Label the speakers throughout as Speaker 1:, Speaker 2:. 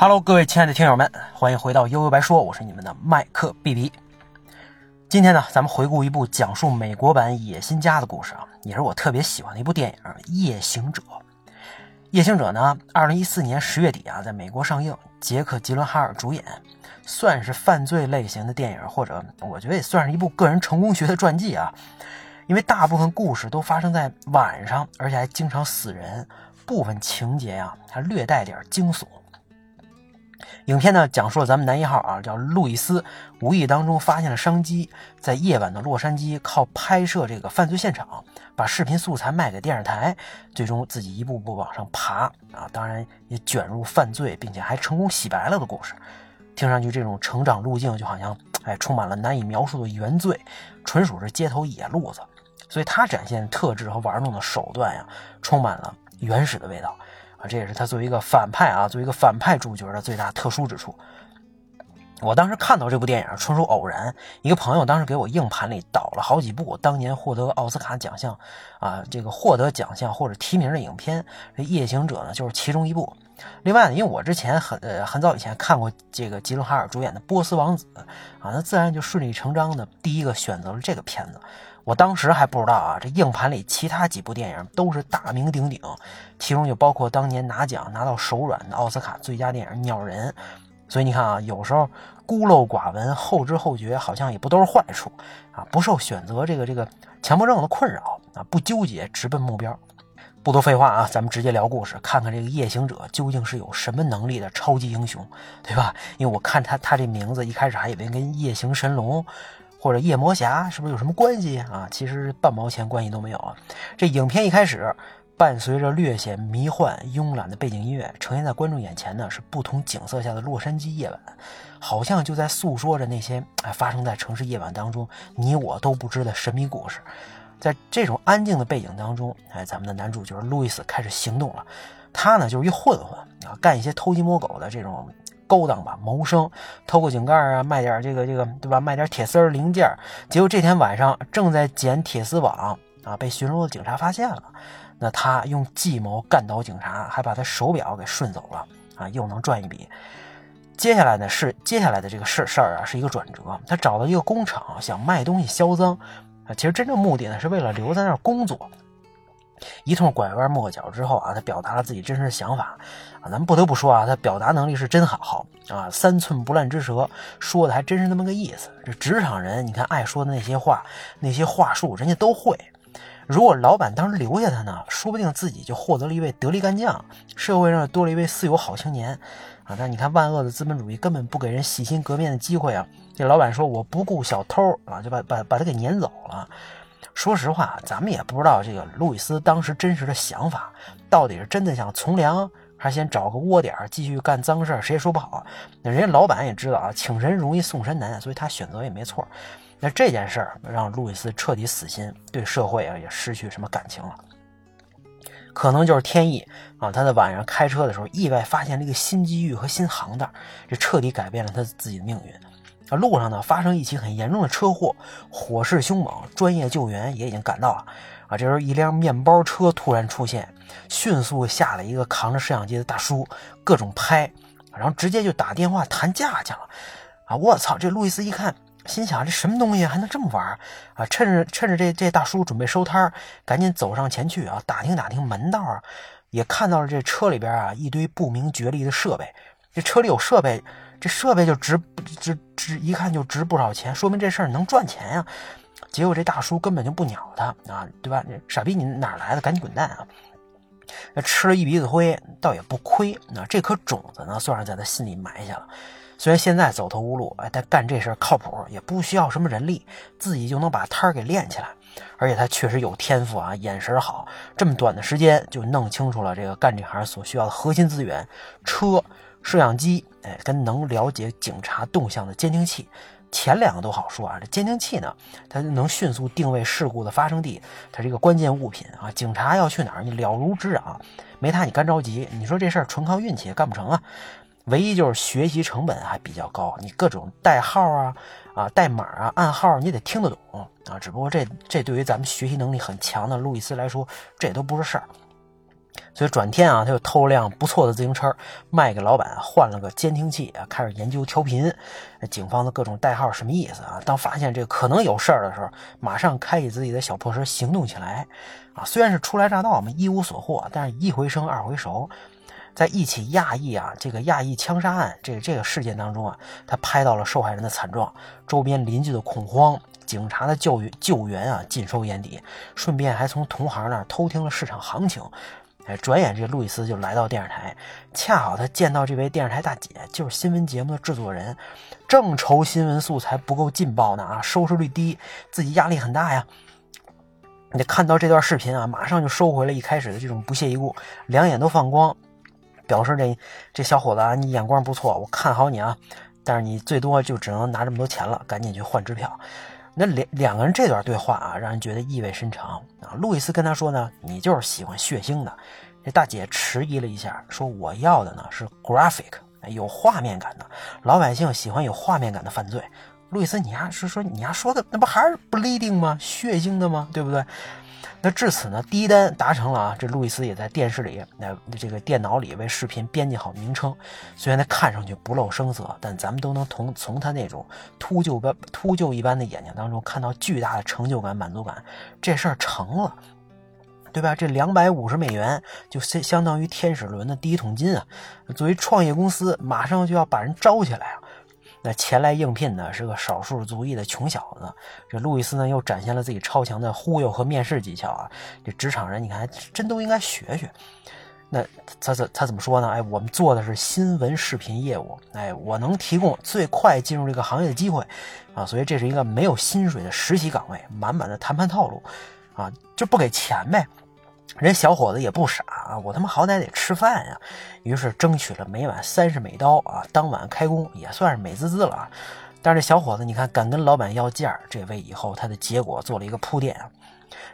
Speaker 1: Hello，各位亲爱的听友们，欢迎回到悠悠白说，我是你们的麦克 B B。今天呢，咱们回顾一部讲述美国版《野心家》的故事啊，也是我特别喜欢的一部电影《夜行者》。《夜行者》呢，二零一四年十月底啊，在美国上映，杰克·吉伦哈尔主演，算是犯罪类型的电影，或者我觉得也算是一部个人成功学的传记啊。因为大部分故事都发生在晚上，而且还经常死人，部分情节呀还略带点惊悚。影片呢讲述了咱们男一号啊，叫路易斯，无意当中发现了商机，在夜晚的洛杉矶靠拍摄这个犯罪现场，把视频素材卖给电视台，最终自己一步步往上爬啊，当然也卷入犯罪，并且还成功洗白了的故事。听上去这种成长路径就好像哎充满了难以描述的原罪，纯属是街头野路子。所以他展现特质和玩弄的手段呀，充满了原始的味道啊！这也是他作为一个反派啊，作为一个反派主角的最大特殊之处。我当时看到这部电影纯属偶然，一个朋友当时给我硬盘里导了好几部当年获得奥斯卡奖项啊，这个获得奖项或者提名的影片，《夜行者》呢就是其中一部。另外呢，因为我之前很呃很早以前看过这个吉伦哈尔主演的《波斯王子》啊，那自然就顺理成章的第一个选择了这个片子。我当时还不知道啊，这硬盘里其他几部电影都是大名鼎鼎，其中就包括当年拿奖拿到手软的奥斯卡最佳电影《鸟人》。所以你看啊，有时候孤陋寡闻、后知后觉，好像也不都是坏处啊。不受选择这个这个强迫症的困扰啊，不纠结，直奔目标。不多废话啊，咱们直接聊故事，看看这个夜行者究竟是有什么能力的超级英雄，对吧？因为我看他他这名字一开始还以为跟夜行神龙。或者夜魔侠是不是有什么关系啊？其实半毛钱关系都没有啊！这影片一开始，伴随着略显迷幻、慵懒的背景音乐，呈现在观众眼前呢是不同景色下的洛杉矶夜晚，好像就在诉说着那些哎发生在城市夜晚当中你我都不知的神秘故事。在这种安静的背景当中，哎，咱们的男主角路易斯开始行动了。他呢就是一混混啊，干一些偷鸡摸狗的这种。勾当吧，谋生，偷个井盖啊，卖点这个这个，对吧？卖点铁丝零件。结果这天晚上正在捡铁丝网啊，被巡逻的警察发现了。那他用计谋干倒警察，还把他手表给顺走了啊，又能赚一笔。接下来呢是接下来的这个事事儿啊，是一个转折。他找到一个工厂，想卖东西销赃啊，其实真正目的呢是为了留在那儿工作。一通拐弯抹角之后啊，他表达了自己真实的想法啊。咱们不得不说啊，他表达能力是真好啊，三寸不烂之舌，说的还真是那么个意思。这职场人，你看爱说的那些话，那些话术，人家都会。如果老板当时留下他呢，说不定自己就获得了一位得力干将，社会上多了一位四有好青年啊。但你看，万恶的资本主义根本不给人洗心革面的机会啊。这老板说我不顾小偷啊，就把把把他给撵走了。说实话，咱们也不知道这个路易斯当时真实的想法，到底是真的想从良，还是先找个窝点继续干脏事谁也说不好。那人家老板也知道啊，请神容易送神难，所以他选择也没错。那这件事儿让路易斯彻底死心，对社会啊也失去什么感情了。可能就是天意啊，他在晚上开车的时候意外发现了一个新机遇和新行当，这彻底改变了他自己的命运。啊，路上呢发生一起很严重的车祸，火势凶猛，专业救援也已经赶到了。啊，这时候一辆面包车突然出现，迅速下了一个扛着摄像机的大叔，各种拍，然后直接就打电话谈价去了。啊，我操！这路易斯一看，心想这什么东西还能这么玩？啊，趁着趁着这这大叔准备收摊赶紧走上前去啊，打听打听门道啊，也看到了这车里边啊一堆不明觉厉的设备，这车里有设备。这设备就值值值，一看就值不少钱，说明这事儿能赚钱呀。结果这大叔根本就不鸟他啊，对吧？傻逼，你哪来的？赶紧滚蛋啊！那吃了一鼻子灰，倒也不亏。那这颗种子呢，算是在他心里埋下了。虽然现在走投无路，哎，但干这事靠谱，也不需要什么人力，自己就能把摊儿给练起来。而且他确实有天赋啊，眼神好，这么短的时间就弄清楚了这个干这行所需要的核心资源——车。摄像机，哎，跟能了解警察动向的监听器，前两个都好说啊。这监听器呢，它能迅速定位事故的发生地，它是一个关键物品啊。警察要去哪儿，你了如指掌。没它，你干着急。你说这事儿纯靠运气也干不成啊。唯一就是学习成本还比较高，你各种代号啊、啊代码啊、暗号，你得听得懂啊。只不过这这对于咱们学习能力很强的路易斯来说，这都不是事儿。所以转天啊，他就偷了辆不错的自行车，卖给老板，换了个监听器啊，开始研究调频。警方的各种代号什么意思啊？当发现这个可能有事儿的时候，马上开启自己的小破车行动起来。啊，虽然是初来乍到嘛，一无所获，但是一回生二回熟，在一起亚裔啊这个亚裔枪杀案这个这个事件当中啊，他拍到了受害人的惨状，周边邻居的恐慌。警察的救援救援啊，尽收眼底，顺便还从同行那儿偷听了市场行情。哎，转眼这路易斯就来到电视台，恰好他见到这位电视台大姐，就是新闻节目的制作人，正愁新闻素材不够劲爆呢啊，收视率低，自己压力很大呀。你看到这段视频啊，马上就收回了一开始的这种不屑一顾，两眼都放光，表示这这小伙子啊，你眼光不错，我看好你啊，但是你最多就只能拿这么多钱了，赶紧去换支票。那两两个人这段对话啊，让人觉得意味深长啊。路易斯跟他说呢：“你就是喜欢血腥的。”这大姐迟疑了一下，说：“我要的呢是 graphic，有画面感的。老百姓喜欢有画面感的犯罪。”路易斯，你丫是说你丫说的那不还是 bleeding 吗？血腥的吗？对不对？那至此呢，第一单达成了啊！这路易斯也在电视里、那这个电脑里为视频编辑好名称。虽然他看上去不露声色，但咱们都能从从他那种秃鹫般、秃鹫一般的眼睛当中看到巨大的成就感、满足感。这事儿成了，对吧？这两百五十美元就相相当于天使轮的第一桶金啊！作为创业公司，马上就要把人招起来啊！那前来应聘的是个少数族裔的穷小子，这路易斯呢又展现了自己超强的忽悠和面试技巧啊！这职场人你看真都应该学学。那他怎他怎么说呢？哎，我们做的是新闻视频业务，哎，我能提供最快进入这个行业的机会啊，所以这是一个没有薪水的实习岗位，满满的谈判套路啊，就不给钱呗。人小伙子也不傻啊，我他妈好歹得吃饭呀，于是争取了每晚三十美刀啊，当晚开工也算是美滋滋了啊。但是这小伙子，你看敢跟老板要价，这为以后他的结果做了一个铺垫啊。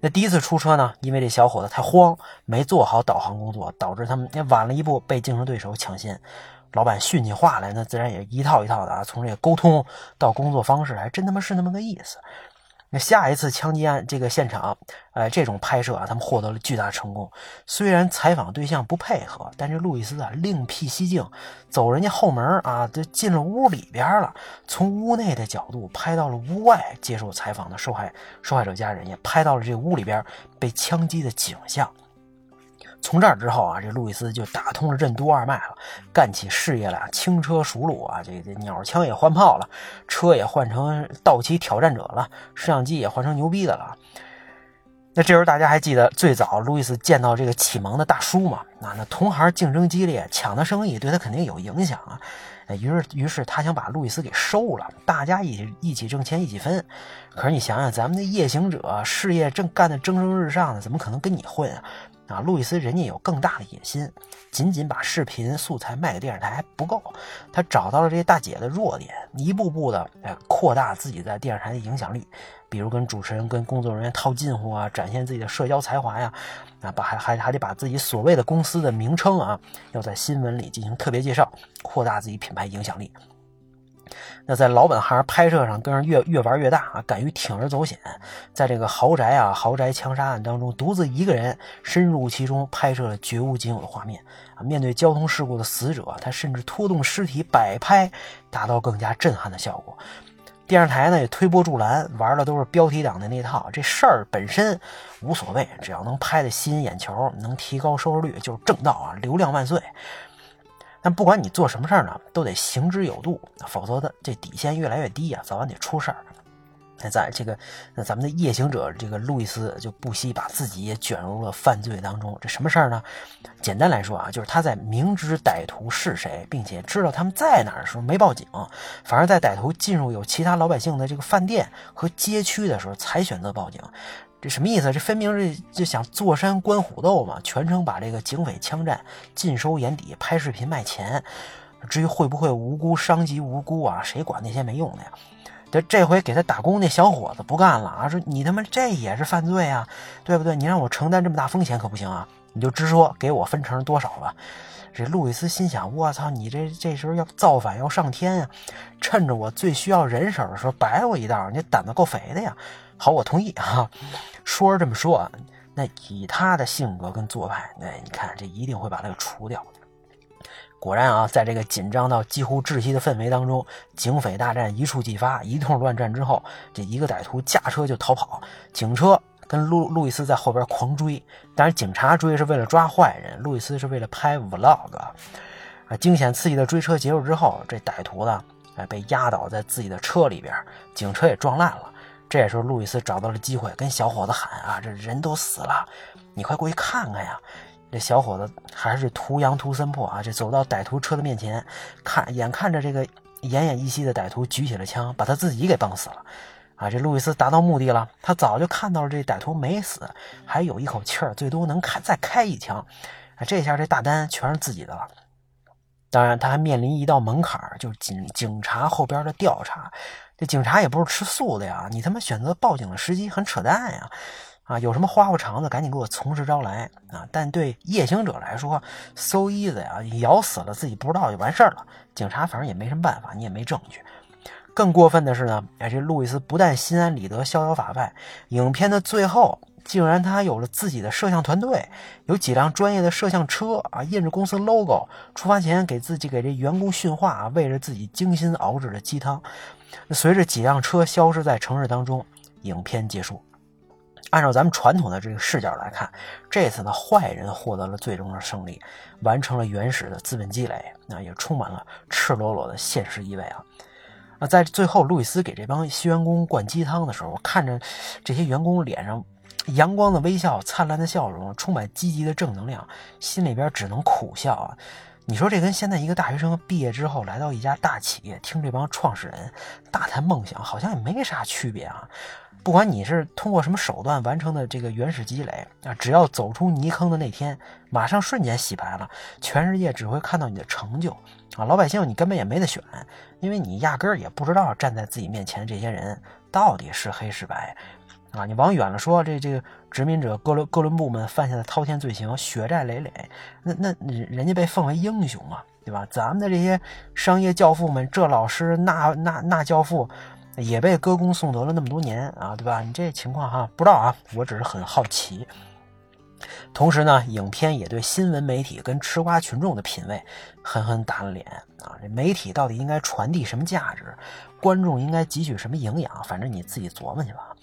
Speaker 1: 那第一次出车呢，因为这小伙子太慌，没做好导航工作，导致他们晚了一步被竞争对手抢先。老板训起话来，那自然也一套一套的啊，从这个沟通到工作方式，还真他妈是那么个意思。那下一次枪击案这个现场，呃，这种拍摄啊，他们获得了巨大成功。虽然采访对象不配合，但这路易斯啊，另辟蹊径，走人家后门啊，就进了屋里边了。从屋内的角度拍到了屋外接受采访的受害受害者家人，也拍到了这屋里边被枪击的景象。从这儿之后啊，这路易斯就打通了任督二脉了，干起事业来轻车熟路啊，这这鸟枪也换炮了，车也换成道奇挑战者了，摄像机也换成牛逼的了。那这时候大家还记得最早路易斯见到这个启蒙的大叔吗？那那同行竞争激烈，抢的生意对他肯定有影响啊。于是于是他想把路易斯给收了，大家一起一起挣钱一起分。可是你想想，咱们的夜行者事业正干得蒸蒸日上呢，怎么可能跟你混啊？啊，路易斯人家有更大的野心，仅仅把视频素材卖给电视台还不够，他找到了这些大姐的弱点，一步步的哎扩大自己在电视台的影响力，比如跟主持人、跟工作人员套近乎啊，展现自己的社交才华呀，啊，把还还还得把自己所谓的公司的名称啊，要在新闻里进行特别介绍，扩大自己品牌影响力。那在老本行拍摄上更是越越玩越大啊，敢于铤而走险，在这个豪宅啊豪宅枪杀案当中，独自一个人深入其中拍摄了绝无仅有的画面啊。面对交通事故的死者，他甚至拖动尸体摆拍，达到更加震撼的效果。电视台呢也推波助澜，玩的都是标题党的那套。这事儿本身无所谓，只要能拍的吸引眼球，能提高收视率，就是正道啊，流量万岁。但不管你做什么事儿呢，都得行之有度，否则的这底线越来越低啊，早晚得出事儿。那在这个，那咱们的夜行者这个路易斯就不惜把自己也卷入了犯罪当中。这什么事儿呢？简单来说啊，就是他在明知歹徒是谁，并且知道他们在哪儿的时候没报警，反而在歹徒进入有其他老百姓的这个饭店和街区的时候才选择报警。这什么意思？这分明是就想坐山观虎斗嘛！全程把这个警匪枪战尽收眼底，拍视频卖钱。至于会不会无辜伤及无辜啊？谁管那些没用的呀？这这回给他打工那小伙子不干了啊！说你他妈这也是犯罪啊，对不对？你让我承担这么大风险可不行啊！你就直说给我分成多少吧。这路易斯心想：我操，你这这时候要造反要上天呀！趁着我最需要人手的时候，摆我一道，你胆子够肥的呀！好，我同意啊。说是这么说，那以他的性格跟做派，那你看这一定会把他给除掉。果然啊，在这个紧张到几乎窒息的氛围当中，警匪大战一触即发，一通乱战之后，这一个歹徒驾车就逃跑，警车跟路路易斯在后边狂追。但是警察追是为了抓坏人，路易斯是为了拍 vlog。啊，惊险刺激的追车结束之后，这歹徒呢，哎，被压倒在自己的车里边，警车也撞烂了。这时候，路易斯找到了机会，跟小伙子喊：“啊，这人都死了，你快过去看看呀！”这小伙子还是图羊图森破啊！这走到歹徒车的面前，看眼看着这个奄奄一息的歹徒举起了枪，把他自己给崩死了。啊！这路易斯达到目的了，他早就看到了这歹徒没死，还有一口气儿，最多能开再开一枪。啊！这下这大单全是自己的了。当然，他还面临一道门槛就是警警察后边的调查。这警察也不是吃素的呀，你他妈选择报警的时机很扯淡呀。啊，有什么花花肠子，赶紧给我从实招来啊！但对夜行者来说，so easy 啊，咬死了自己不知道就完事儿了。警察反正也没什么办法，你也没证据。更过分的是呢，哎，这路易斯不但心安理得、逍遥法外，影片的最后竟然他有了自己的摄像团队，有几辆专业的摄像车啊，印着公司 logo。出发前给自己给这员工训话啊，喂着自己精心熬制的鸡汤。随着几辆车消失在城市当中，影片结束。按照咱们传统的这个视角来看，这次呢，坏人获得了最终的胜利，完成了原始的资本积累，那也充满了赤裸裸的现实意味啊。那在最后，路易斯给这帮新员工灌鸡汤的时候，看着这些员工脸上阳光的微笑、灿烂的笑容，充满积极的正能量，心里边只能苦笑啊。你说这跟现在一个大学生毕业之后来到一家大企业，听这帮创始人大谈梦想，好像也没啥区别啊。不管你是通过什么手段完成的这个原始积累啊，只要走出泥坑的那天，马上瞬间洗白了，全世界只会看到你的成就啊！老百姓你根本也没得选，因为你压根儿也不知道站在自己面前的这些人到底是黑是白啊！你往远了说，这这个殖民者哥伦哥伦布们犯下的滔天罪行，血债累累，那那人家被奉为英雄嘛，对吧？咱们的这些商业教父们，这老师那那那教父。也被歌功颂德了那么多年啊，对吧？你这情况哈，不知道啊，我只是很好奇。同时呢，影片也对新闻媒体跟吃瓜群众的品味狠狠打了脸啊！这媒体到底应该传递什么价值？观众应该汲取什么营养？反正你自己琢磨去吧。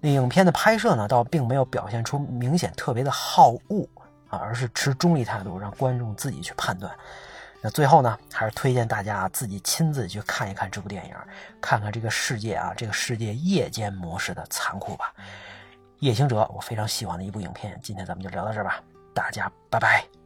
Speaker 1: 那影片的拍摄呢，倒并没有表现出明显特别的好恶啊，而是持中立态度，让观众自己去判断。那最后呢，还是推荐大家自己亲自去看一看这部电影，看看这个世界啊，这个世界夜间模式的残酷吧。夜行者，我非常喜欢的一部影片。今天咱们就聊到这儿吧，大家拜拜。